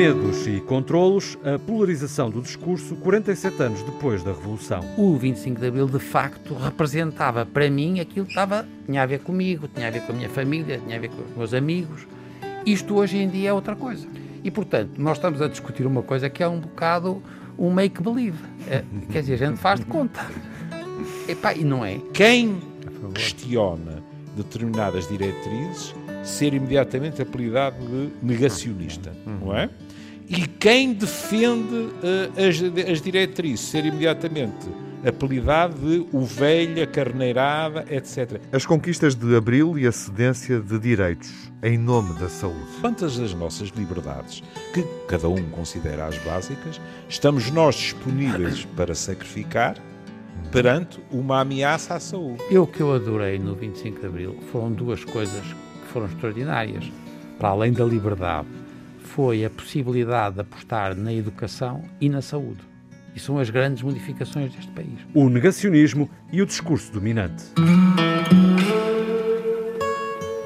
Medos e controlos, a polarização do discurso 47 anos depois da Revolução. O 25 de Abril, de facto, representava para mim aquilo que estava, tinha a ver comigo, tinha a ver com a minha família, tinha a ver com os meus amigos. Isto hoje em dia é outra coisa. E, portanto, nós estamos a discutir uma coisa que é um bocado um make-believe. É, quer dizer, a gente faz de conta. Epá, e não é. Quem questiona determinadas diretrizes ser imediatamente apelidado de negacionista, não é? E quem defende uh, as, as diretrizes ser imediatamente apelidado de ovelha, carneirada, etc. As conquistas de Abril e a cedência de direitos em nome da saúde. Quantas das nossas liberdades, que cada um considera as básicas, estamos nós disponíveis para sacrificar perante uma ameaça à saúde? Eu que eu adorei no 25 de Abril foram duas coisas que foram extraordinárias. Para além da liberdade, foi a possibilidade de apostar na educação e na saúde. E são as grandes modificações deste país. O negacionismo e o discurso dominante.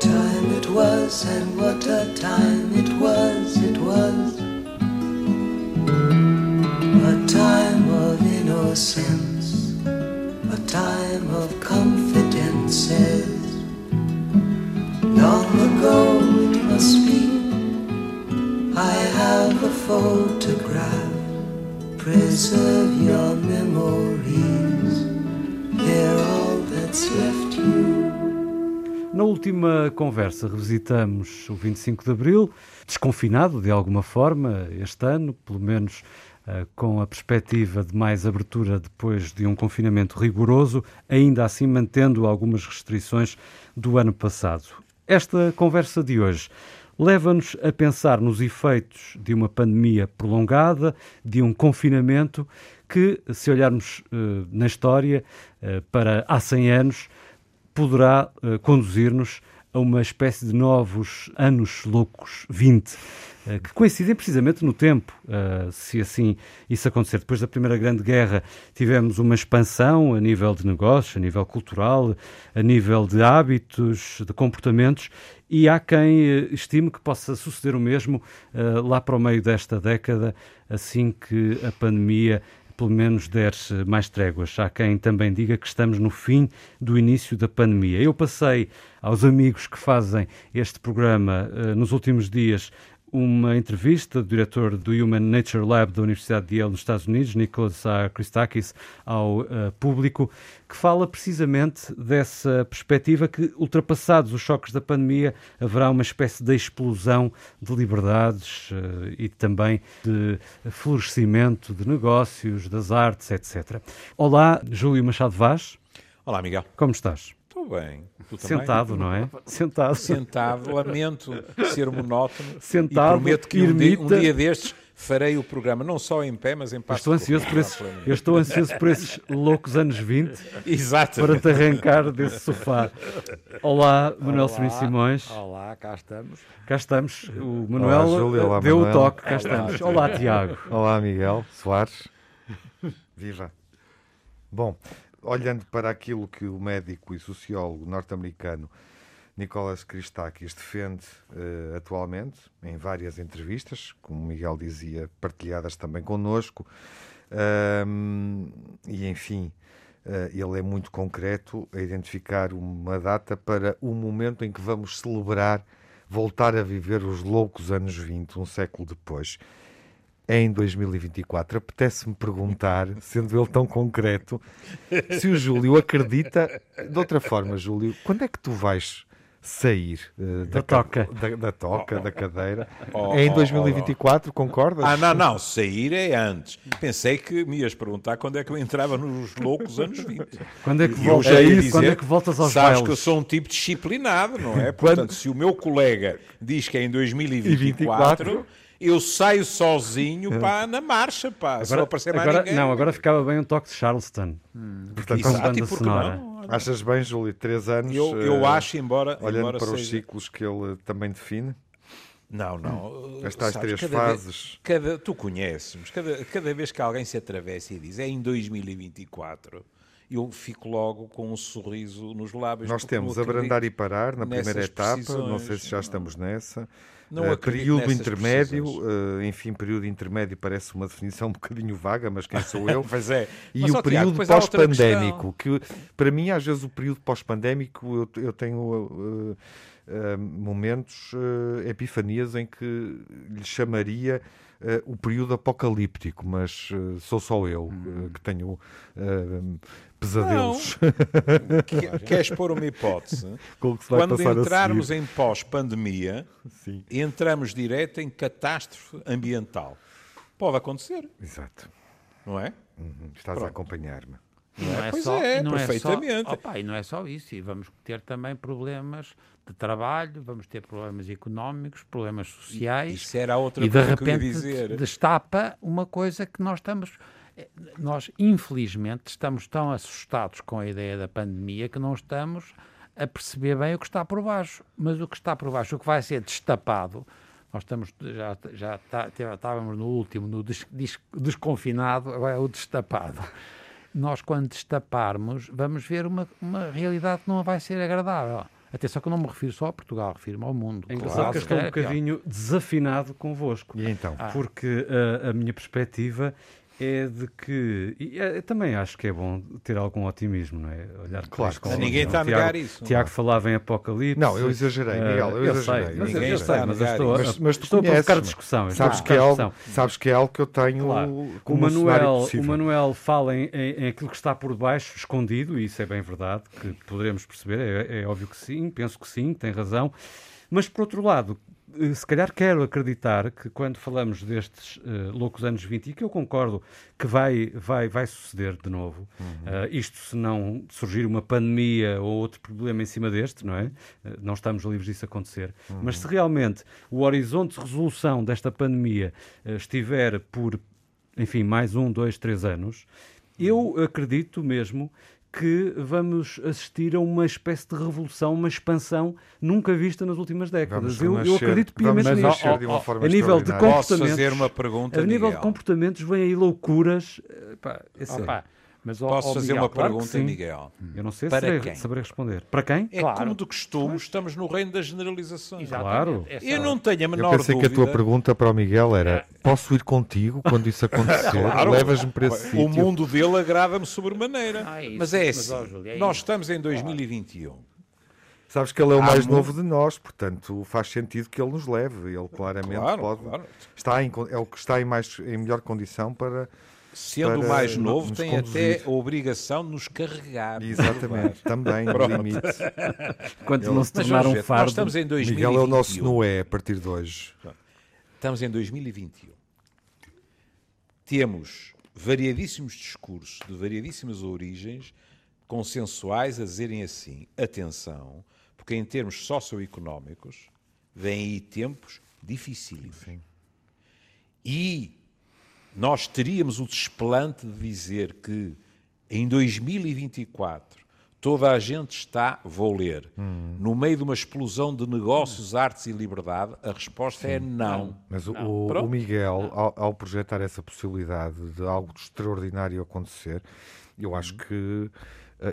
Time it was, and what a time it was, it was. A time of innocence, photograph. Preserve your memories, they're all that's left you. Na última conversa revisitamos o 25 de Abril, desconfinado de alguma forma este ano, pelo menos uh, com a perspectiva de mais abertura depois de um confinamento rigoroso, ainda assim mantendo algumas restrições do ano passado. Esta conversa de hoje leva-nos a pensar nos efeitos de uma pandemia prolongada, de um confinamento que, se olharmos uh, na história uh, para há 100 anos, poderá uh, conduzir-nos a uma espécie de novos anos loucos 20, que coincidem precisamente no tempo, se assim isso acontecer. Depois da Primeira Grande Guerra tivemos uma expansão a nível de negócios, a nível cultural, a nível de hábitos, de comportamentos, e há quem estime que possa suceder o mesmo lá para o meio desta década, assim que a pandemia pelo menos der mais tréguas. Há quem também diga que estamos no fim do início da pandemia. Eu passei aos amigos que fazem este programa uh, nos últimos dias uma entrevista do diretor do Human Nature Lab da Universidade de Yale nos Estados Unidos, Nicholas A. Christakis, ao uh, público, que fala precisamente dessa perspectiva que, ultrapassados os choques da pandemia, haverá uma espécie de explosão de liberdades uh, e também de florescimento de negócios, das artes, etc. Olá, Júlio Machado Vaz. Olá, Miguel. Como estás? Estou bem. Tu Sentado, também? não é? Sentado. Sentado. Lamento ser monótono. Sentado, e prometo que um dia, um dia destes farei o programa não só em pé, mas em passo estou ansioso por esses, eu estou ansioso por esses loucos anos 20 Exato. para te arrancar desse sofá. Olá, Manuel Olá. Simões. Olá, cá estamos. Cá estamos. O Manuel Olá, Júlio. Olá, deu o Manuel. toque. Cá estamos. Olá, Tiago. Olá, Miguel Soares. Viva. Bom, olhando para aquilo que o médico e sociólogo norte-americano Nicolas Christakis defende eh, atualmente, em várias entrevistas, como Miguel dizia, partilhadas também connosco, e enfim, eh, ele é muito concreto a identificar uma data para o momento em que vamos celebrar, voltar a viver os loucos anos 20, um século depois em 2024. Apetece-me perguntar, sendo ele tão concreto, se o Júlio acredita. De outra forma, Júlio, quando é que tu vais sair eh, Da ca- toca. Da, da toca, da cadeira? Oh, é em oh, 2024, concordas? Ah, não, não, sair é antes. Pensei que me ias perguntar quando é que eu entrava nos loucos anos 20. Quando é que já ia quando dizer, é que voltas aos Sabes bailes? que eu sou um tipo disciplinado, não é? Portanto, se o meu colega diz que é em 2024, eu saio sozinho pá, na marcha, pá, se não aparecer mais agora, ninguém. não, agora ficava bem um toque de Charleston. Portanto, com Exato, banda por que sonora. não? Achas bem, Júlio? Três anos. Eu, eu eh, acho, embora, Olhando embora para os seja... ciclos que ele também define, Não, não. as tais sabes, três cada vez- fases. cada, tu conheces-me, cada, cada vez que alguém se atravessa e diz é em 2024, eu fico logo com um sorriso nos lábios. Nós temos abrandar e parar na primeira etapa, não sei se já não. estamos nessa. Uh, período intermédio, uh, enfim, período intermédio parece uma definição um bocadinho vaga, mas quem sou eu? Pois é. E Mas, o período pós-pandémico, que para mim, às vezes, o período pós-pandémico, eu, eu tenho uh, momentos, epifanias em que lhe chamaria uh, o período apocalíptico, mas uh, sou só eu uh, que tenho pesadelos Que- Queres pôr uma hipótese? com o que se vai Quando entrarmos a em pós-pandemia, entramos direto em catástrofe ambiental. Pode acontecer, Exato. não é? Uhum. Estás a Pronto. acompanhar-me. E não é Pois só, é, não perfeitamente. só, opa, e não é só isso, e vamos ter também problemas de trabalho, vamos ter problemas económicos, problemas sociais. Isso era a outra e de coisa que eu ia repente dizer. destapa uma coisa que nós estamos. Eh, Nós, infelizmente, estamos tão assustados com a ideia da pandemia que não estamos a perceber bem o que está por baixo. Mas o que está por baixo, o que vai ser destapado, nós estamos, já, já tá- estávamos no último, no des- des- desconfinado, agora é o destapado. Nós, quando destaparmos, vamos ver uma, uma realidade que não vai ser agradável. Atenção que eu não me refiro só a Portugal, refiro-me ao mundo. É engraçado Claro, que estou um é pior. bocadinho desafinado convosco. E então? Ah. Porque uh, a minha perspectiva é de que. E eh, também acho que é bom ter algum otimismo, não é? Olhar para Claro com. Ninguém está a Tiago- negar isso. Tiago falava em apocalipse. Não, eu exagerei, Eh, Miguel, eu eu exagerei. sei, mas, Ninguém eu está sei, mas estou, a- Mas- mas tu estou a provocar discussão. Sabes que, é algo, sabes que é algo que eu tenho Claro. O como um cenário Manuel, o. Manuel fala em, em- em aquilo que está por baixo, escondido, e isso é bem verdade, que poderemos perceber, é, é óbvio que sim, penso que sim, tem razão. Mas, por outro lado, se calhar quero acreditar que quando falamos destes eh, loucos anos 20, e que eu concordo que vai, vai, vai suceder de novo, eh, isto se não surgir uma pandemia ou outro problema em cima deste, não é? Eh, não estamos livres disso acontecer. Mas se realmente o horizonte de resolução desta pandemia eh, estiver por enfim, mais um, dois, três anos, eu acredito mesmo que vamos assistir a uma espécie de revolução, uma expansão nunca vista nas últimas décadas. Eu, eu acredito piamente vamos nisso. de uma forma a nível de extraordinária. Posso comportamentos, fazer uma pergunta, a nível de Miguel? comportamentos vêm aí loucuras. eh, pá, é sério. Opa, mas, ó- Posso ó, fazer Miguel, uma claro pergunta. Miguel? Eu não sei se Para saberei, quem? saberei responder. Para quem? É Claro. como de costume, estamos no reino das generalizações. Claro. é Eu não tenho a Eu menor pensei dúvida. que a tua pergunta para o Miguel era: posso ir contigo quando isso acontecer? Claro. Levas-me para esse O sítio? mundo dele agrada-me sobremaneira. Ah, é isso. mas é Mas, assim, ó, Júlio, é nós estamos em 2021. Sabes que ele é o mais novo de nós, portanto faz sentido que ele nos leve. Ele claramente Claro, pode. claro. Está em, é o que está em, mais, em melhor condição para. Sendo o Para mais novo, tem conduzir. até a obrigação de nos carregar. Exatamente, também, no limite. Quando não se tornar um ver, nós fardo. estamos em 2021. Miguel é o nosso Noé a partir de hoje. Estamos em 2021. Temos variadíssimos discursos de variadíssimas origens, consensuais, a dizerem assim: atenção, porque em termos socioeconómicos vêm aí tempos dificílimos. E nós teríamos o desplante de dizer que em 2024 toda a gente está, vou ler, no meio de uma explosão de negócios, artes e liberdade? A resposta é não. Mas o, o- o Miguel, ao, ao projetar essa possibilidade de algo de extraordinário acontecer, eu acho que eh,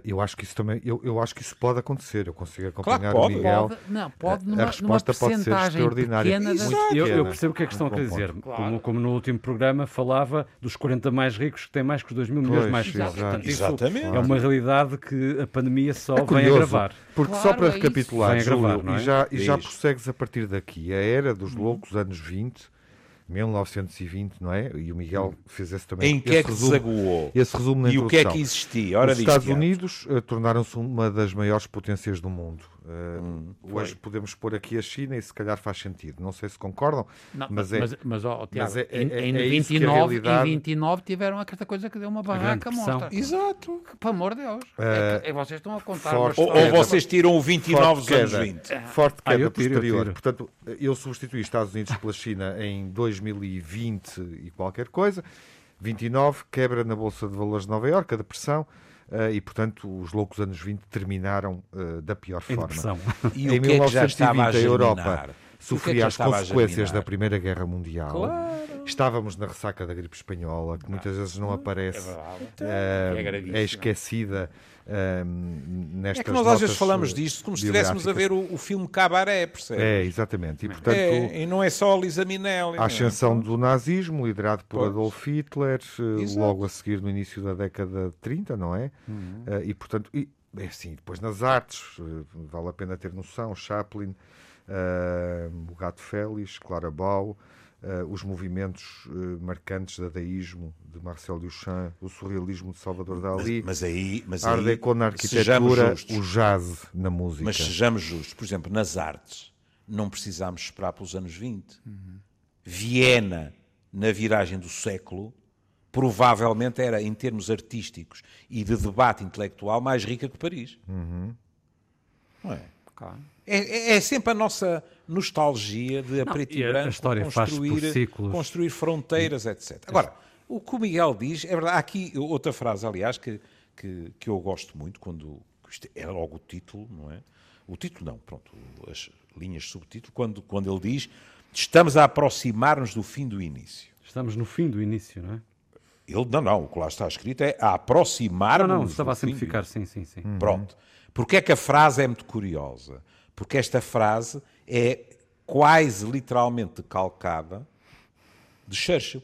eu acho que isso também eu, eu acho que isso pode acontecer. Eu consigo acompanhar pode. o Miguel. Pode, não, pode a numa, numa resposta pode ser extraordinária. pequena Muito Eu, eu pequena. percebo o que é que estão a bom dizer. ponto. Como, como no último programa falava dos 40 mais ricos que têm mais que os 2 mil milhões Pois, mais ricos. isso Exatamente. É uma realidade que a pandemia só É vem curioso, agravar. Porque só Claro, para é isso. recapitular, Vem Júlio, é? e, já, e já prossegues a partir daqui, a era dos loucos anos 20, 1920, não é? E o Miguel fez esse também. Em que é que resumo, desaguou? esse resumo na E o que é que existia? Ora Os Estados. Unidos eh, tornaram-se uma das maiores potências do mundo. Eh, Hum, hoje podemos pôr aqui a China e se calhar faz sentido. Não sei se concordam, Não, mas é. mas, mas, ó, Tiago, mas é- é- em, é- em é isso que a 29, realidade- em 29 tiveram aquela coisa que deu uma barraca morta. Exato. Pelo amor de Deus. É que- é, vocês estão a contar Ou, ou vocês tiram o 29 Forte dos anos queda. 20. Forte Ah, queda eu tiro, eu posterior. tiro. Portanto, eu substituí Estados Unidos pela China em 2020 e qualquer coisa. 29, quebra na Bolsa de Valores de Nova Iorque, a depressão. Eh, e, portanto, os loucos anos 20 terminaram eh, da pior Em forma. E Em o que é que já estava a 1920 sofria as estava a consequências da Primeira Guerra Mundial. Claro. Estávamos na ressaca da gripe espanhola, que muitas vezes não aparece, verdade. eh, É é esquecida eh, nestas É que nós às vezes falamos eh, disto como se estivéssemos a ver o, o filme Cabaré, percebe? É, exatamente. E, portanto, É, e não é só a Lisa Minelli. a não é? ascensão do nazismo, liderado por Pois. Adolf Hitler, eh, Exato. logo a seguir no início da década de 30, não é? Uhum. Eh, e, portanto, e, é assim, depois nas artes, eh, vale a pena ter noção, Chaplin, eh, o Gato Félix, Clara Bow, eh, os movimentos eh, marcantes de dadaísmo de Marcel Duchamp, o surrealismo de Salvador Dali, Mas aí, mas a Art Deco na sejamos arquitetura, justos. o jazz na música. Mas sejamos justos. Por exemplo, nas artes, não precisámos esperar pelos anos 20. Viena, na viragem do século, provavelmente era, em termos artísticos e de debate intelectual, mais rica que Paris. Não é? Claro. É, é- é sempre a nossa nostalgia de a preto e e a- branco história construir, ciclos. construir fronteiras, etc. Agora, o que o Miguel diz, é verdade, há aqui outra frase, aliás, que, que, que eu gosto muito, quando é logo o título, não é? O título não, pronto, as linhas de subtítulo, quando, quando ele diz estamos a aproximar-nos do fim do início. Estamos no fim do início, não é? Ele, não, não, o que lá está escrito é a Não, aproximar-nos não, estava a simplificar, sim, sim, sim. Pronto. Porque é que a frase é muito curiosa? Porque esta frase é quase literalmente calcada de Churchill.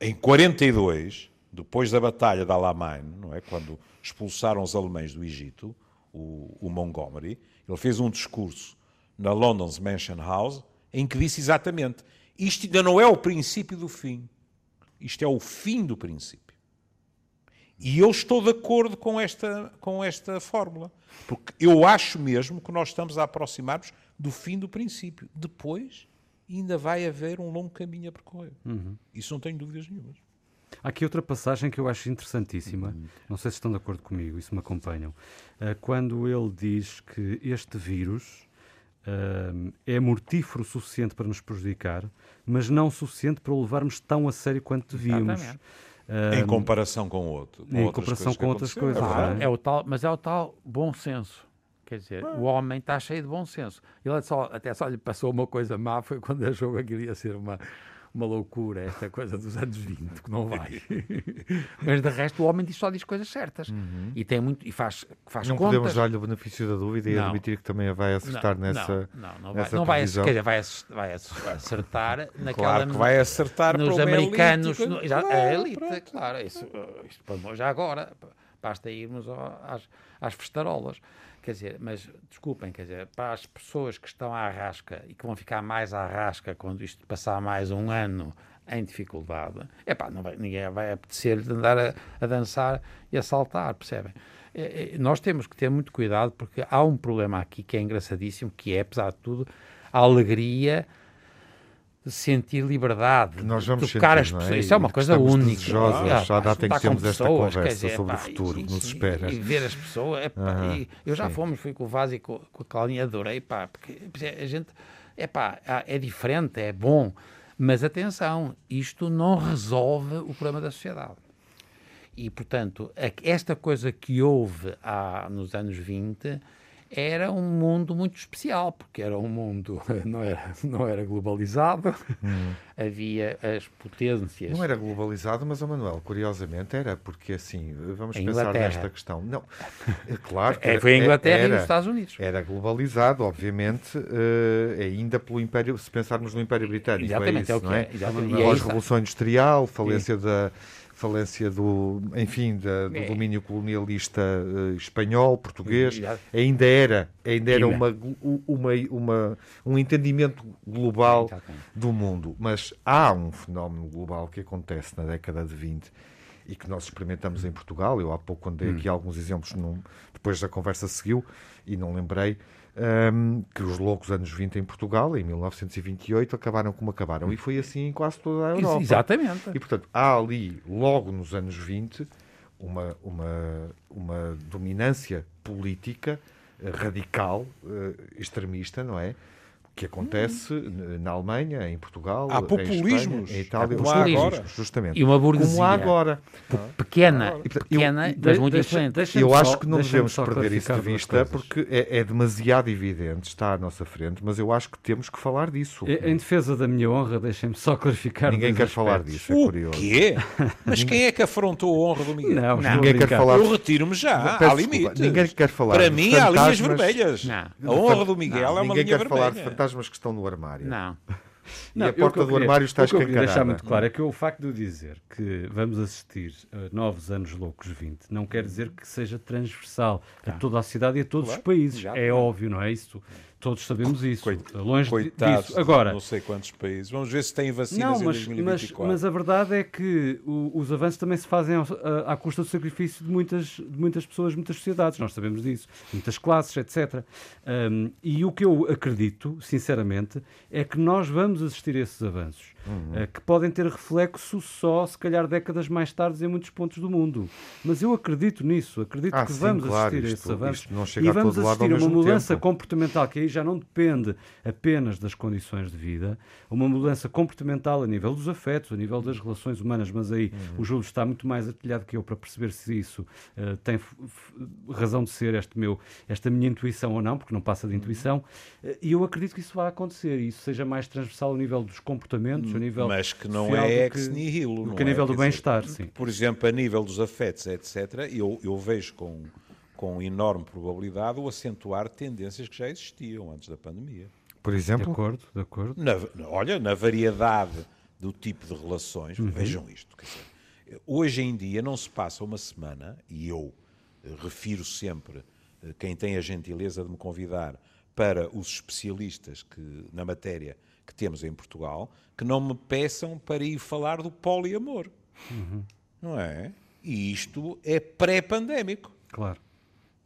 Em 42, depois da Batalha de Alamein, não é? quando expulsaram os alemães do Egito, o, o Montgomery, ele fez um discurso na London's Mansion House em que disse exatamente isto ainda não é o princípio do fim. Isto é o fim do princípio. E eu estou de acordo com esta, com esta fórmula. Porque eu acho mesmo que nós estamos a aproximar-nos do fim do princípio. Depois, ainda vai haver um longo caminho a percorrer. Isso não tenho dúvidas nenhumas. Há aqui outra passagem que eu acho interessantíssima. Uhum. Não sei se estão de acordo comigo, isso me acompanham. Ah, quando ele diz que este vírus ah, é mortífero o suficiente para nos prejudicar, mas não o suficiente para o levarmos tão a sério quanto devíamos. Exatamente. Ah, em comparação com outro. com em comparação com outras coisas, é não É o tal, mas é o tal bom senso. Quer dizer, o homem está cheio de bom senso. Ele é só, até só lhe passou uma coisa má, foi quando achou que queria ser uma, uma loucura, esta coisa dos anos 20, que não vai. mas de resto, o homem diz- só diz coisas certas. E tem muito, e faz, faz Não contas. podemos dar-lhe o benefício da dúvida e Não. admitir que também vai acertar não, nessa. não, não, não vai, nessa não vai, previsão. quer dizer, vai, ac- vai ac- acertar naquela Claro que vai acertar nos americanos, elite, no, já- claro, a elite, pronto. claro, isso, isto já agora, basta irmos ao- às, às festarolas. Quer dizer, mas desculpem, quer dizer, para as pessoas que estão à rasca e que vão ficar mais à rasca quando isto passar mais um ano em dificuldade, é pá, não vai, ninguém vai apetecer andar a, a dançar e a saltar, percebem? É, é, nós temos que ter muito cuidado porque há um problema aqui que é engraçadíssimo, que é, apesar de tudo, a alegria sentir liberdade, Nós vamos tocar sentir, as é? pessoas. E Isso é uma coisa única. desejosos, Ah, já pá, dá que temos esta conversa dizer, sobre o pá, futuro e- que nos espera. E, ver as pessoas, epá, Aham, e eu já sim. fomos, fui com o Vaz e com, com a Claudinha, adorei, pá, porque a gente, epá, ah, é diferente, é bom, mas atenção, isto não resolve o problema da sociedade. E, portanto, esta coisa que houve há, nos anos 20 era um mundo muito especial, porque era um mundo, não era, não era globalizado, havia as potências. Não era globalizado, mas, ó Manuel, curiosamente era, porque assim, vamos A pensar Inglaterra. nesta questão. Não, é claro que É, era- foi a Inglaterra e era, os Estados Unidos. Era globalizado, obviamente, eh, ainda pelo Império, se pensarmos no Império Britânico. Exatamente, é é o isso, que não é. é? E é isso. a Revolução Industrial, falência da falência do, enfim, da- do É. domínio colonialista eh, espanhol, português, ainda era, ainda era uma, uma, uma, um entendimento global do mundo. Mas há um fenómeno global que acontece na década de 20 e que nós experimentamos em Portugal. Eu há pouco quando dei aqui alguns exemplos, num- depois da conversa seguiu e não lembrei. Hum, que os loucos anos 20 em Portugal, em 1928, acabaram como acabaram. E foi assim em quase toda a Europa. Exatamente. E, portanto, há ali, logo nos anos 20, uma, uma, uma dominância política eh, radical, eh, extremista, não é? Que acontece na Alemanha, em Portugal, Há em populismos. Espanha, em Itália, há populismos, agora. justamente. E uma Como há burguesia agora. pequena, E, portanto, pequena De- mas muito deixa- influente. deixa-me Eu só- acho que não devemos perder isso de vista porque é, é demasiado evidente, está à nossa frente, mas eu acho que temos que falar disso. Em em defesa da minha honra, deixem-me só clarificar. Ninguém quer falar aspectos. disso, é O curioso. quê? Mas quem é que afrontou a honra do Miguel? Não, a Ninguém quer falar Eu retiro-me já. Peço há limites. ninguém quer falar Para mim, há linhas vermelhas. Não. A honra do Miguel é uma linha falar vermelha. Fantasmas que estão no armário. Não. E a eu- porta o que eu do queria- armário está O que eu queria deixar escancarada. muito claro é que o facto de eu dizer que vamos assistir a novos anos loucos 20 não quer dizer que seja transversal a toda a cidade e a todos Claro, os países. já, É claro. óbvio, não é isso? Todos sabemos isso. Coit- Longe Coitados, disso. Agora, não sei quantos países. Vamos ver se têm vacinas não, em mas, mas, 2024. mas a verdade é que o- os avanços também se fazem ao- a- à custa do sacrifício de muitas, de muitas pessoas, muitas sociedades, nós sabemos disso, muitas classes, etc. Um, e o que eu acredito, sinceramente, é que nós vamos assistir a esses avanços, Uhum. uh, que podem ter reflexo só, se calhar, décadas mais tarde em muitos pontos do mundo. Mas eu acredito nisso, acredito Ah, que sim, vamos claro, assistir a isto- esses avanços e a vamos ao assistir a uma mudança tempo. comportamental que aí já não depende apenas das condições de vida, uma mudança comportamental a nível dos afetos, a nível das relações humanas, mas aí Uhum. o Júlio está muito mais atilhado que eu para perceber se isso eh, tem razão de ser este meu, esta minha intuição ou não, porque não passa Uhum. de intuição, eh, e eu acredito que isso vai acontecer e isso seja mais transversal ao nível dos comportamentos, ao nível Mas que não é do ex nihilo. do não que a é? nível do Quer dizer, bem-estar, sim. Por exemplo, a nível dos afetos, etc., eu, eu vejo com, com enorme probabilidade o acentuar de tendências que já existiam antes da pandemia. Por De exemplo, acordo, de acordo. Na- olha, na variedade do tipo de relações, vejam isto. quer dizer, hoje em dia não se passa uma semana, e eu eh, refiro sempre eh, quem tem a gentileza de me convidar para os especialistas que, na matéria que temos em Portugal, que não me peçam para ir falar do poliamor. Não é? E isto é pré-pandémico. Claro.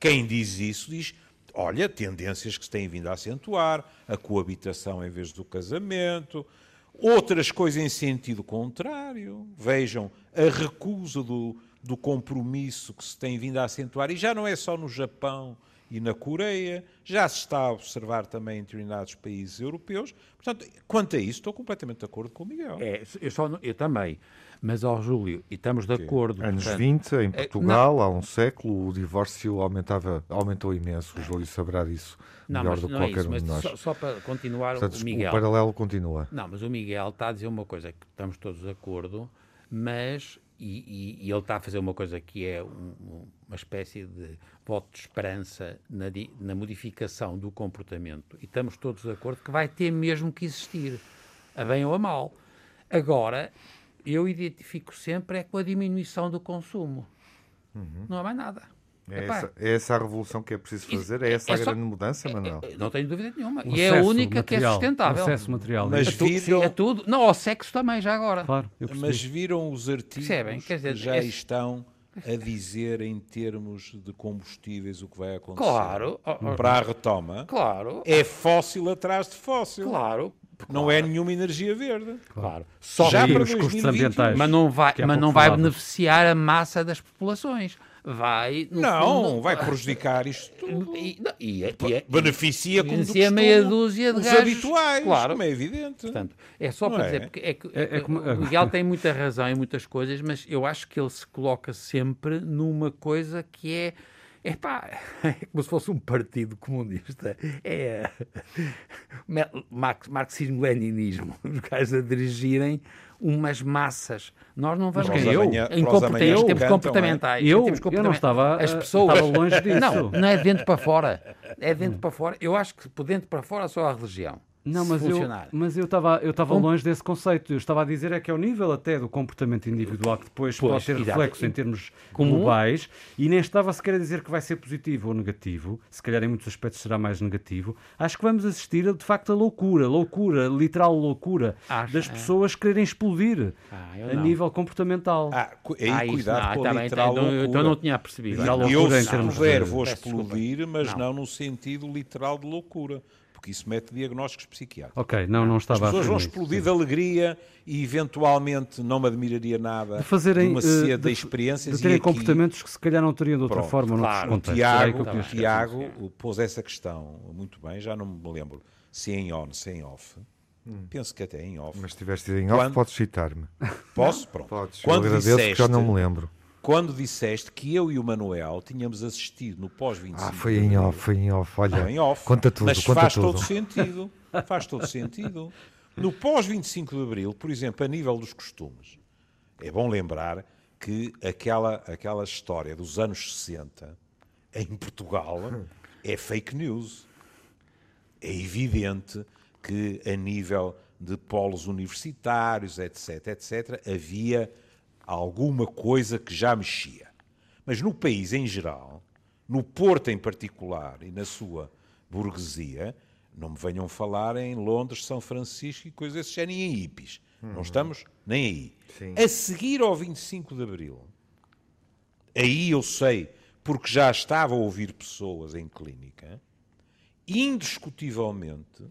Quem diz isso diz, olha, tendências que se têm vindo a acentuar, a coabitação em vez do casamento, outras coisas em sentido contrário. Vejam, a recusa do, do compromisso que se tem vindo a acentuar, e já não é só no Japão e na Coreia, já se está a observar também em determinados países europeus. Portanto, quanto a isso, estou completamente de acordo com o Miguel. É, eu, só, eu também. Mas, ó Júlio, e estamos de acordo. anos portanto, 20, em é, Portugal, há um século, o divórcio aumentava, aumentou imenso. O Júlio saberá disso Não, melhor mas do que não é qualquer isso. um de nós. só, só para continuar, Portanto, o Miguel. o paralelo continua. Não, mas o Miguel está a dizer uma coisa que estamos todos de acordo, mas. E, e- e ele está a fazer uma coisa que é um- um- uma espécie de voto de esperança na, na modificação do comportamento. E estamos todos de acordo que vai ter mesmo que existir, a bem ou a mal. Agora, eu identifico sempre é com a diminuição do consumo. Não há mais nada. É Epá, essa, é essa a revolução que é preciso Isso- fazer? É essa é a só- grande mudança, Manuel? Não tenho dúvida nenhuma. O e é a única que é material, sustentável. O acesso material. Mas sim, viram- a tudo. Não, ao sexo também, já agora. Claro. Mas viram os artigos Percebem? Quer dizer, que já esse- estão a dizer em termos de combustíveis o que vai acontecer? Claro, ó, Para a retoma, claro, é fóssil atrás de fóssil. claro, Não é nenhuma energia verde. claro. Só Já para os custos 2021. ambientais. mas não vai, mas não vai beneficiar a massa das populações. Vai, no Não, fundo, vai prejudicar isto tudo. E, não, e, é- e, é- Beneficia como beneficia meia dúzia de os gajos, habituais, claro. como é evidente. Portanto, é só Não para é? dizer, porque é que, É- é como- o Miguel tem muita razão em muitas coisas, mas eu acho que ele se coloca sempre numa coisa que é. É pá, é como se fosse um partido comunista. É marxismo-leninismo. Os gajos a dirigirem umas massas. Nós não vamos Mas quem, ganhar. eu? Em para os comport- amanhãs em termos cantam, comportamentais. Eu, eu não estava, As eh, pessoas. estava longe disso. Não, não é de dentro para fora. É de dentro para fora. Eu acho que por dentro para fora só a religião. Não, mas eu, funcionar. mas eu estava eu estava Com- longe desse conceito. Eu estava a dizer é que ao nível até do comportamento individual, que depois Pois, pode ter exato. reflexo em termos Comum. globais, e nem estava sequer a dizer que vai ser positivo ou negativo, se calhar em muitos aspectos será mais negativo. Acho que vamos assistir a, de facto a loucura, loucura, literal loucura, Acho, das é. pessoas quererem explodir Ah, eu a não. nível comportamental. Ah, aí Ah, cuidado não, com tá a bem, literal então, eu- loucura. então não tinha percebido. Já Eu, se termos puder, de- vou explodir, mas Não. não. no sentido literal de loucura. Porque isso mete diagnósticos psiquiátricos. Ok, não, não As estava a pessoas vão explodir de alegria e eventualmente não me admiraria nada De fazerem, uma eh, sede de, de- experiências de terem e aqui, comportamentos que se calhar não teriam de outra Pronto, forma claro. O. É que Tiago, eu o. Tiago pôs essa questão muito bem, já não me lembro se é em on, se é em off. Penso que até é em off. Mas se tiveste em off, Quando- podes citar-me. Posso? Pronto. Podes. Quando eu agradeço disseste, já não me lembro. Quando disseste que eu e o Manuel tínhamos assistido no pós-25 Ah, foi em off, foi em off. Olha, Não, em off. conta tudo, Mas conta faz tudo. todo sentido. Faz todo sentido. No pós-25 de Abril, por exemplo, a nível dos costumes, é bom lembrar que aquela, aquela história dos anos 60 em Portugal é fake news. É evidente que a nível de polos universitários, etc., etc., havia alguma coisa que já mexia. Mas no país em geral, no Porto em particular e na sua burguesia, não me venham falar em Londres, São Francisco e coisas desse género, nem em hippies. Não estamos nem aí. Sim. A seguir ao 25 de Abril, aí eu sei, porque já estava a ouvir pessoas em clínica, indiscutivelmente,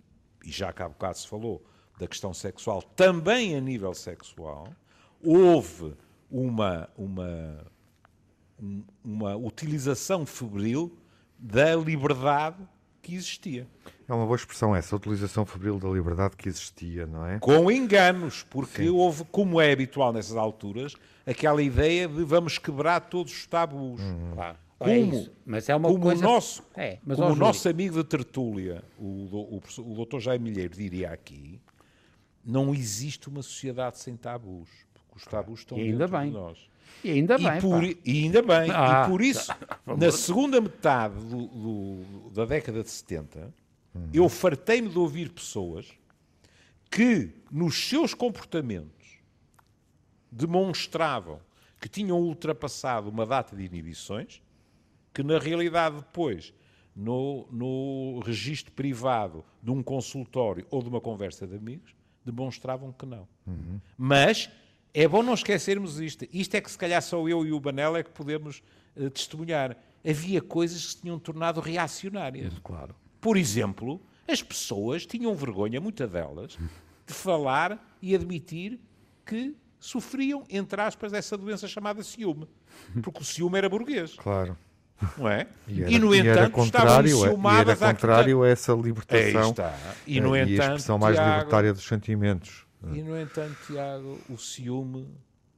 e já cá há bocado se falou da questão sexual, também a nível sexual, houve uma, uma, um- uma utilização febril da liberdade que existia. É uma boa expressão essa, a utilização febril da liberdade que existia, não é? Com enganos, porque houve, como é habitual nessas alturas, aquela ideia de vamos quebrar todos os tabus. Claro. Como, É isso. Mas é uma como coisa... o nosso, É, mas, como o nosso amigo de tertúlia, o, o, o doutor Jaime Milheiro, diria aqui, não existe uma sociedade sem tabus. Os tabus estão E ainda bem. de nós. E ainda bem, e, por, e ainda bem. Ah, e por isso, na segunda metade do- do- da década de 70, eu fartei-me de ouvir pessoas que, nos seus comportamentos, demonstravam que tinham ultrapassado uma data de inibições, que na realidade depois, no, no registro privado de um consultório ou de uma conversa de amigos, demonstravam que não. Mas é bom não esquecermos isto. Isto é que se calhar só eu e o Banel é que podemos eh, testemunhar. Havia coisas que se tinham tornado reacionárias. Claro. Por exemplo, as pessoas tinham vergonha, muitas delas, de falar e admitir que sofriam, entre aspas, dessa doença chamada ciúme. Porque o ciúme era burguês, Claro. não é? E, era, no e entanto, estavam contrário, a- e era contrário a essa libertação. E, no e a entanto, expressão mais Tiago, libertária dos sentimentos. E, no entanto, Tiago, o ciúme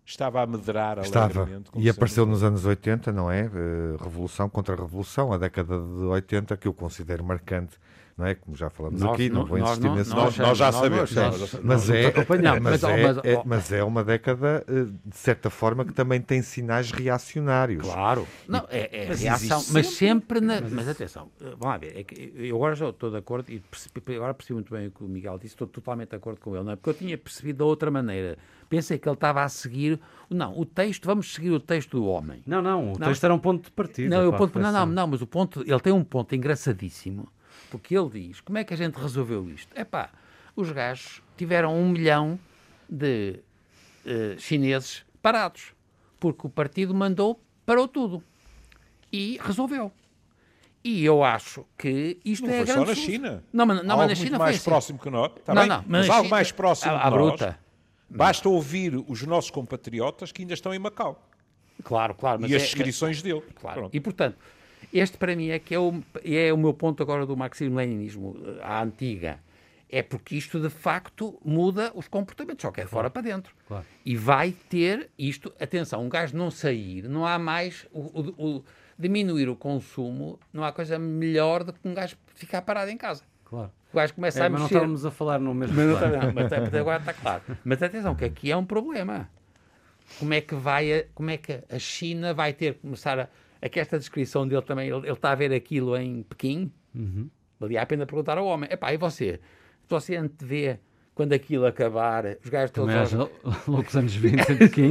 estava a medrar Estava. E apareceu nos anos 80, não é? Eh, Revolução contra revolução, a década de 80, que eu considero marcante, não é? Como já falamos Nós aqui, não, não- vou insistir nesse nós Nós, nós já sabemos. nós- nós já sabemos. mas é, mas, Mas, é, mas, é- mas é uma década, eh, de certa forma, que também tem sinais reacionários. Claro. Não, é, é Mas reação, mas sempre na. Mas atenção, eh, vamos lá ver, é que eu agora já estou de acordo e percebi, agora percebi muito bem o que o Miguel disse, estou totalmente de acordo com ele, não é? Porque eu tinha percebido da outra maneira. Pensei que ele estava a seguir. Não, o texto, vamos seguir o texto do homem. Não, não, o Não. texto era um ponto de partida. Não, o a ponto, não, não, não, mas o ponto, ele tem um ponto engraçadíssimo, porque ele diz, como é que a gente resolveu isto? É pá, os gajos tiveram um milhão de eh, chineses parados, porque o partido mandou, parou tudo. E resolveu. E eu acho que isto Não é a foi só grande na solução. China. Não, mas, não, mas na China mais assim. próximo que nós. Tá Não, não, mas, na algo China- mais próximo à nós. bruta. Basta ouvir os nossos compatriotas que ainda estão em Macau. Claro, claro. E as é- descrições dele. Claro. Pronto. E, portanto, este para mim é que é o, é o meu ponto agora do marxismo-leninismo eh, à antiga. É porque isto, de facto, muda os comportamentos, só que é de fora para dentro. Claro. E vai ter isto... Atenção, um gajo não sair, não há mais... O, o- o- diminuir o consumo, não há coisa melhor do que um gajo ficar parado em casa. Claro. O gajo começa É, a mas não mexer... estávamos a falar no mesmo Mas, não plano. não, mas até agora está claro. Mas atenção, que aqui é um problema. Como é que vai, a, como é que a China vai ter que começar a. Aqui esta descrição dele também, ele, ele está a ver aquilo em Pequim. Valia a pena perguntar ao homem: epá, e você? Você antevê quando aquilo acabar, os gajos todos. Aos- aos loucos anos 20 em Pequim.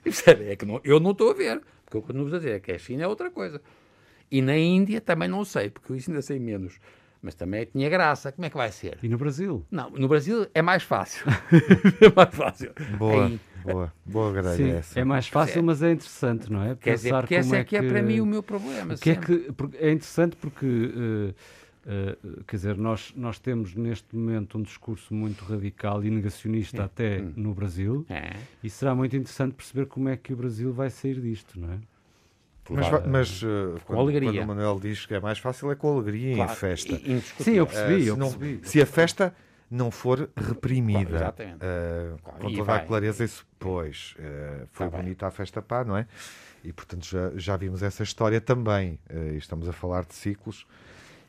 E percebe? É que não- eu não estou a ver. Porque eu continuo a dizer é que a China é outra coisa. E na Índia também não sei, porque eu isso ainda sei menos. Mas também tinha graça. Como é que vai ser? E no Brasil? Não, no Brasil é mais fácil. é mais fácil. Boa, Aí, boa, boa grelha Sim, essa. é mais fácil, mas é interessante, não é? quer dizer, Pensar porque como esse é que é para mim o meu problema. o que é, que, porque é interessante porque eh, Uh, quer dizer, nós, nós temos neste momento um discurso muito radical e negacionista é. até hum. no Brasil é. e será muito interessante perceber como é que o Brasil vai sair disto, não é? Mas, mas uh, com quando, alegria. quando o Manuel diz que é mais fácil é com alegria claro. e em festa. E, Sim, eu percebi, uh, eu se, não, percebi. se a festa não for reprimida, claro, uh, claro, com toda a clareza, isso pois foi tá bonita a festa pá, não é? E portanto já, já vimos essa história também. e estamos a falar de ciclos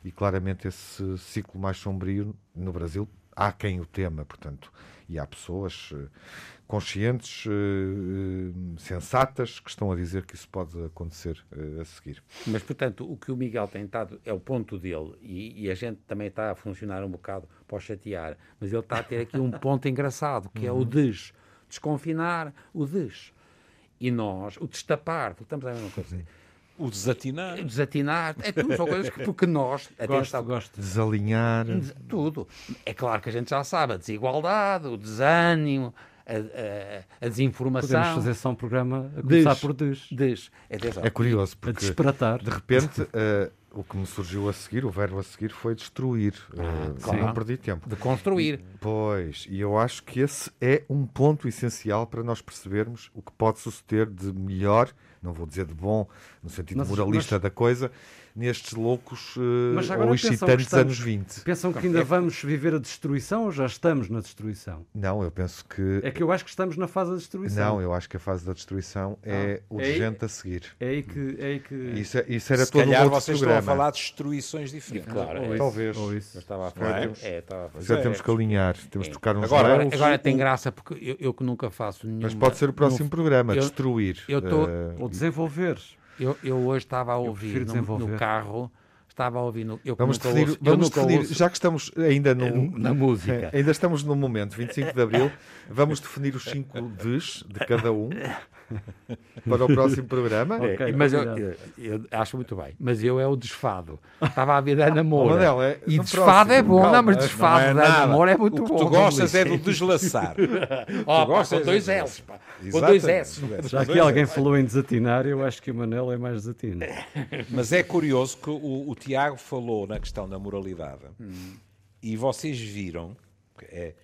e claramente esse ciclo mais sombrio no Brasil há quem o tema, portanto, e há pessoas uh, conscientes, uh, sensatas, que estão a dizer que isso pode acontecer a seguir. Mas, portanto, o que o Miguel tem estado é o ponto dele, e, e, a gente também está a funcionar um bocado para o chatear, mas ele está a ter aqui um ponto engraçado, que é o des. Desconfinar, o des. E nós, o destapar, estamos a mesma coisa. O desatinar. O desatinar, é tudo, são coisas que, porque nós... Gosto, gosto. Desalinhar. Tudo. É claro que a gente já sabe, a desigualdade, o desânimo, a, a, a desinformação... Podemos fazer só um programa a começar des, por des. Des. É, é curioso, a porque de repente uh, o que me surgiu a seguir, o verbo a seguir, foi destruir. Ah, uh, claro. Não perdi tempo. De construir. Pois, e eu acho que esse é um ponto essencial para nós percebermos o que pode suceder de melhor não vou dizer de bom, no sentido mas, moralista mas, da coisa, nestes loucos uh, ou excitantes estamos, anos 20. Pensam que ainda vamos viver a destruição ou já estamos na destruição? Não, eu penso que. É que eu acho que estamos na fase da destruição. Não, eu acho que a fase da destruição é Ah, urgente é, a seguir. É aí que. É aí que... Isso, isso era Se todo calhar um outro vocês programa. estão a falar de destruições diferentes. Claro, ou Talvez. Ou isso. Estava a Agora falar. temos- É, estava a falar. Já é. temos que alinhar, temos de tocar uns Agora- Agora, agora tem graça, porque eu, eu que nunca faço nenhuma... mas pode ser o próximo programa, eu- destruir. eu tô- Eh, Ou desenvolver. Eu, eu hoje estava a ouvir no, no carro, estava a ouvir no, eu vamos definir, ouço, vamos definir ouço. já que estamos ainda no, na música. ainda estamos no momento, 25 de Abril, vamos definir os cinco Ds de cada um para o próximo programa. Ok, mas eu, eu- eu acho muito bem. Mas eu é o desfado. Estava a ver da Ana Oh, Moura. Manel, é e desfado é próximo, bom, calma. não, mas Não desfado é da Ana. Moura é muito o que bom. tu gostas é do deslaçar. Ó, pá, gostas com dois é- L's, pá. Com dois S. Já que alguém falou em desatinar, eu acho que o Manel é mais desatino. Mas é curioso que o, o Tiago falou na questão da moralidade Hum. e vocês viram é,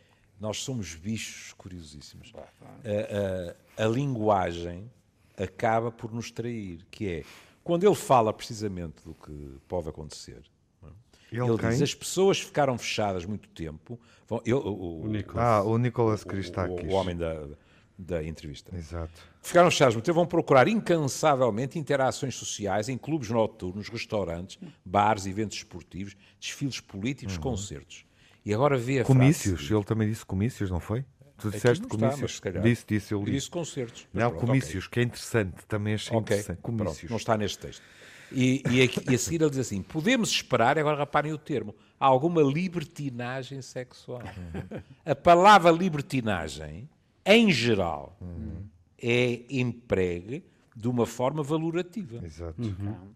nós somos bichos curiosíssimos. A, a- a linguagem acaba por nos trair, que é quando ele fala precisamente do que pode acontecer. é? Ele Ele diz as pessoas ficaram fechadas muito tempo. Vão, ele- o, o, Nicolas. Ah, o Nicolas o- Christakis. o homem da, da entrevista. Exato. Ficaram fechados, então vão procurar incansavelmente interações sociais em clubes noturnos, restaurantes, bares, eventos esportivos, desfiles políticos, concertos. E agora vê a frase Comícios, seguinte. ele também disse comícios, não foi? Tu disseste não está, comícios? mas se calhar. disse, disse, eu li. disse concertos. Não, pronto, comícios, que é interessante, também achei Ok, interessante. ok, pronto, Comícios. não está neste texto. E, e, aqui- e a seguir ele diz assim: podemos esperar, e agora reparem o termo, alguma libertinagem sexual. A palavra libertinagem, em geral, é empregue de uma forma valorativa. Exato.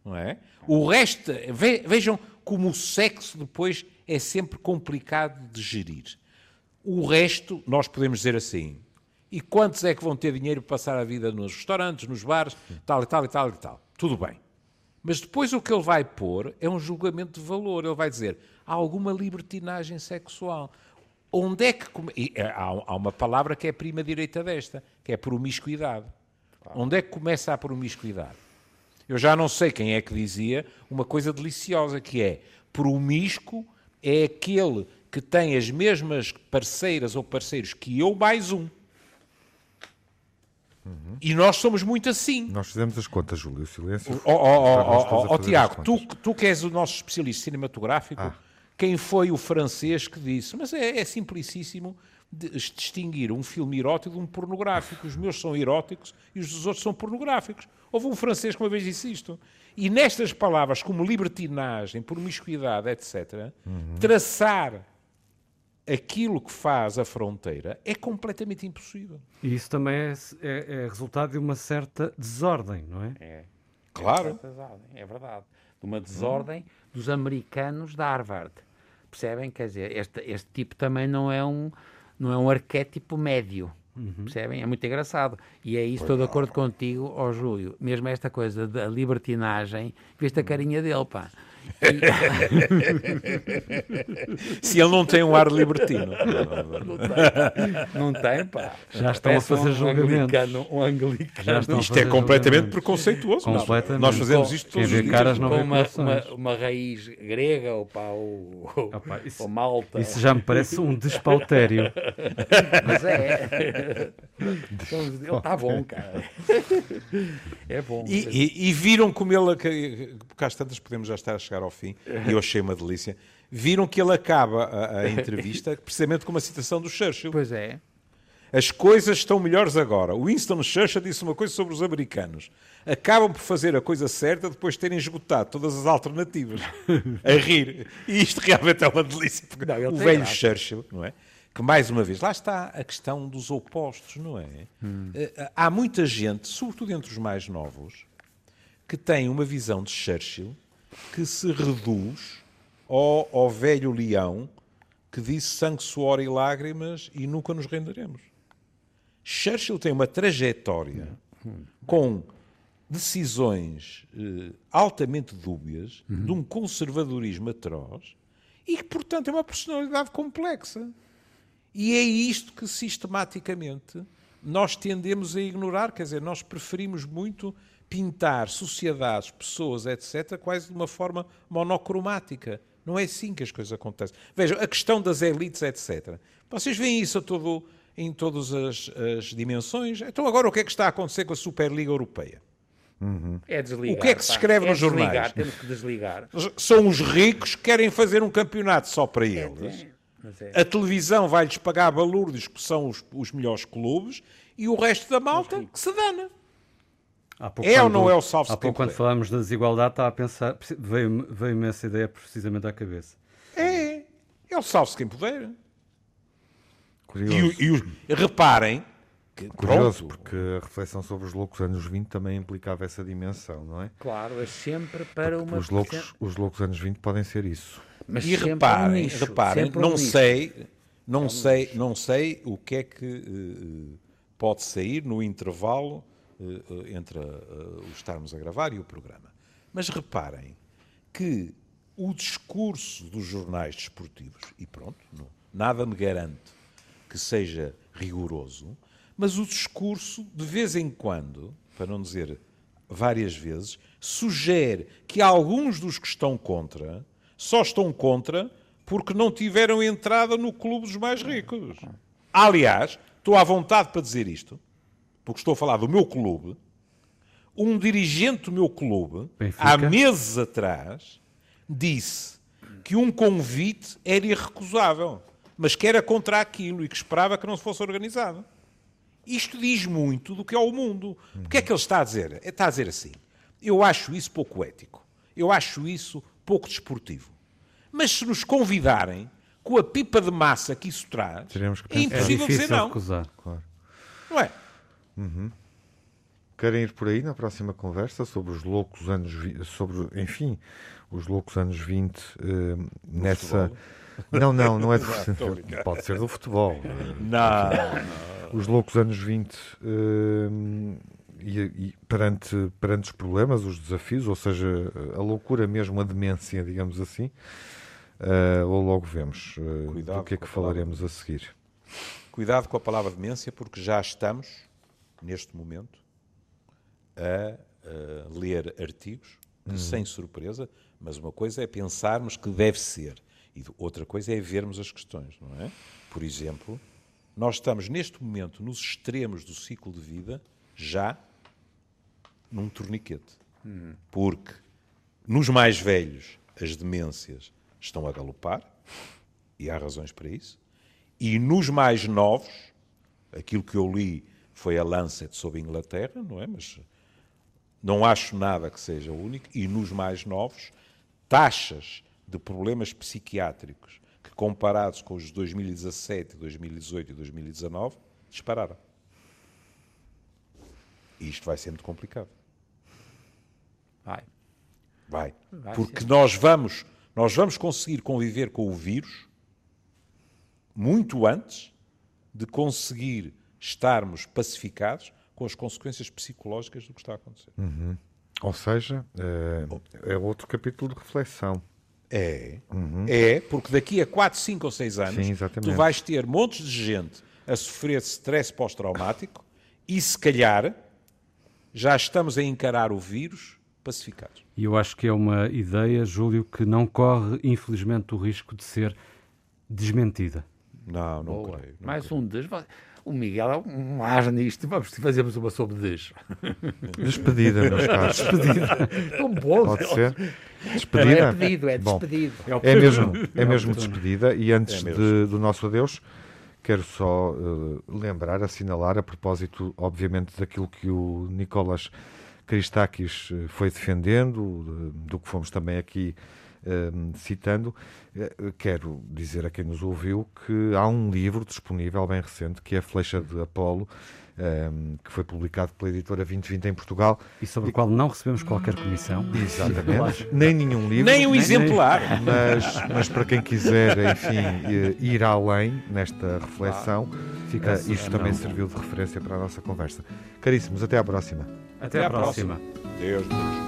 não é? O resto, ve- vejam como o sexo depois é sempre complicado de gerir. O resto, nós podemos dizer assim, e quantos é que vão ter dinheiro para passar a vida nos restaurantes, nos bares, tal e tal e tal e tal. Tudo bem. Mas depois o que ele vai pôr é um julgamento de valor. Ele vai dizer, há alguma libertinagem sexual. Onde é que... come- e, eh, há, há uma palavra que é prima direita desta, que é promiscuidade. Onde é que começa a promiscuidade? Eu já não sei quem é que dizia uma coisa deliciosa, que é promíscuo é aquele que tem as mesmas parceiras ou parceiros que eu mais um. E nós somos muito assim. Nós fizemos as contas, Júlio, o silêncio. Todos a ó, fazer Tiago, tu, tu que és o nosso especialista cinematográfico, quem foi o francês que disse? Mas é, é simplicíssimo de- distinguir um filme erótico de um pornográfico. Os meus são eróticos e os dos outros são pornográficos. Houve um francês que uma vez disse isto. E nestas palavras como libertinagem, promiscuidade, etc., traçar aquilo que faz a fronteira é completamente impossível. E isso também é, é- é resultado de uma certa desordem, não é? É. Claro. É verdade. De uma desordem dos americanos de Harvard. Percebem? Quer dizer, este, este tipo também não é um, não é um arquétipo médio. Percebem? É muito engraçado. E é isso, estou de acordo contigo, ó Júlio. Mesmo esta coisa da libertinagem, viste a carinha dele, pá. Se ele não tem um ar libertino. Não tem, não tem pá. Já estão a fazer um julgamentos. anglicano, um anglicano. Já estão Isto é completamente preconceituoso. Nós- Completamente. Nós fazemos isto todos os caras com uma, uma, uma raiz grega, ou pá, ou, ou, Opa, isso- ou malta. Isso já me parece um despautério. Mas é. Então, ele está bom, cara. É bom. E, e- e viram como ele, que- porque às tantas podemos já estar a chegar ao fim, e eu achei uma delícia, viram que ele acaba a, a entrevista precisamente com uma citação do Churchill. Pois é. As coisas estão melhores agora. Winston Churchill disse uma coisa sobre os americanos. Acabam por fazer a coisa certa depois de terem esgotado todas as alternativas. a rir. E isto realmente é uma delícia. Não, o velho graça. Churchill, não é? Que mais uma vez, lá está a questão dos opostos, não é? Hum. Há muita gente, sobretudo entre os mais novos, que tem uma visão de Churchill que se reduz ao, ao velho leão que disse sangue, suor e lágrimas e nunca nos renderemos. Churchill tem uma trajetória com decisões eh, altamente dúbias, de um conservadorismo atroz e que, portanto, é uma personalidade complexa. E é isto que sistematicamente nós tendemos a ignorar, quer dizer, nós preferimos muito pintar sociedades, pessoas, etc., quase de uma forma monocromática. Não é assim que as coisas acontecem. Vejam, a questão das elites, etc. Vocês veem isso a todo, em todas as, as dimensões. Então, agora, o que é que está a acontecer com a Superliga Europeia? É desligar. O que é que se pá. escreve é nos jornais? desligar, Temos que desligar. São os ricos que querem fazer um campeonato só para eles. Mas é. A televisão vai-lhes pagar balúrdios, que são os, os melhores clubes, e o resto da malta que se dana. Há pouco É ou quando- não é o salve-se Há pouco, quando falámos da desigualdade, estava a pensar, veio-me veio essa ideia precisamente à cabeça. É, é o salve-se quem puder. E, Curioso, e os- reparem que, curioso pronto, porque a reflexão sobre os loucos anos 20 também implicava essa dimensão, não é? Claro, é sempre para uma... Os loucos, os loucos anos 20 podem ser isso. Mas e sempre um reparem, nicho, reparem, um não nicho. sei, não sei, não sei o que é que eh, pode sair no intervalo eh, entre a- o estarmos a gravar e o programa. Mas reparem que o discurso dos jornais desportivos, e pronto, não- nada me garante que seja rigoroso, mas o discurso, de vez em quando, para não dizer várias vezes, sugere que alguns dos que estão contra só estão contra porque não tiveram entrada no clube dos mais ricos. Aliás, estou à vontade para dizer isto, porque estou a falar do meu clube. Um dirigente do meu clube, Benfica. há meses atrás, disse que um convite era irrecusável, mas que era contra aquilo e que esperava que não se fosse organizado. Isto diz muito do que é o mundo. O que é que ele está a dizer? Está a dizer assim: eu acho isso pouco ético, eu acho isso pouco desportivo. Mas se nos convidarem, com a pipa de massa que isso traz, que é pensar. É impossível dizer não. recusar. Claro. Não é? Querem ir por aí na próxima conversa sobre os loucos anos, sobre, enfim, os loucos anos 20 eh, nessa. Não, não, não é do brincar. Pode ser do futebol. Não. Os loucos anos 20 eh, e, e perante, perante os problemas, os desafios, ou seja, a loucura mesmo, a demência, digamos assim, eh, ou logo vemos Cuidado do que é que a falaremos a seguir. Cuidado com a palavra demência, porque já estamos, neste momento, a, a ler artigos que, sem surpresa, mas uma coisa é pensarmos que deve ser, e outra coisa é vermos as questões, não é? Por exemplo, nós estamos neste momento nos extremos do ciclo de vida, já num torniquete. Porque nos mais velhos as demências estão a galopar, e há razões para isso, e nos mais novos, aquilo que eu li foi a Lancet sobre a Inglaterra, não é? Mas não acho nada que seja único, e nos mais novos, taxas de problemas psiquiátricos que, comparados com os de 2017, 2018 e 2019, dispararam. E isto vai ser muito complicado. Vai. Vai. Vai Porque nós vamos, nós vamos conseguir conviver com o vírus muito antes de conseguir estarmos pacificados com as consequências psicológicas do que está a acontecer. Ou seja, eh, é outro capítulo de reflexão. É, é, porque daqui a 4, 5 ou 6 anos Sim, tu vais ter montes de gente a sofrer stress pós-traumático e se calhar já estamos a encarar o vírus pacificados. E eu acho que é uma ideia, Júlio, que não corre, infelizmente, o risco de ser desmentida. Não, não Boa. creio. não Mais creio. um des. O Miguel é um ar nisto. Vamos fazermos uma sobre des. Despedida, meus caros. Tão bom. Pode ser? É Despedida? pedido, é Bom, despedido. É mesmo, é mesmo oportuno. despedida. E antes É de- do nosso adeus, quero só eh, lembrar, assinalar, a propósito, obviamente, daquilo que o Nicolas Christakis eh, foi defendendo, de- do que fomos também aqui eh, citando. Eh, Quero dizer a quem nos ouviu que há um livro disponível, bem recente, que é a Flecha de Apolo, eh, que foi publicado pela editora 2020 em Portugal. E sobre o qual não recebemos qualquer comissão. Exatamente. Nem nenhum livro. Nem um exemplar. Mas, mas para quem quiser, enfim, eh, ir além nesta reflexão, Fica eh, assim, isto não. também serviu de referência para a nossa conversa. Caríssimos, até à próxima. Até, Até à à próxima. Deus, Deus.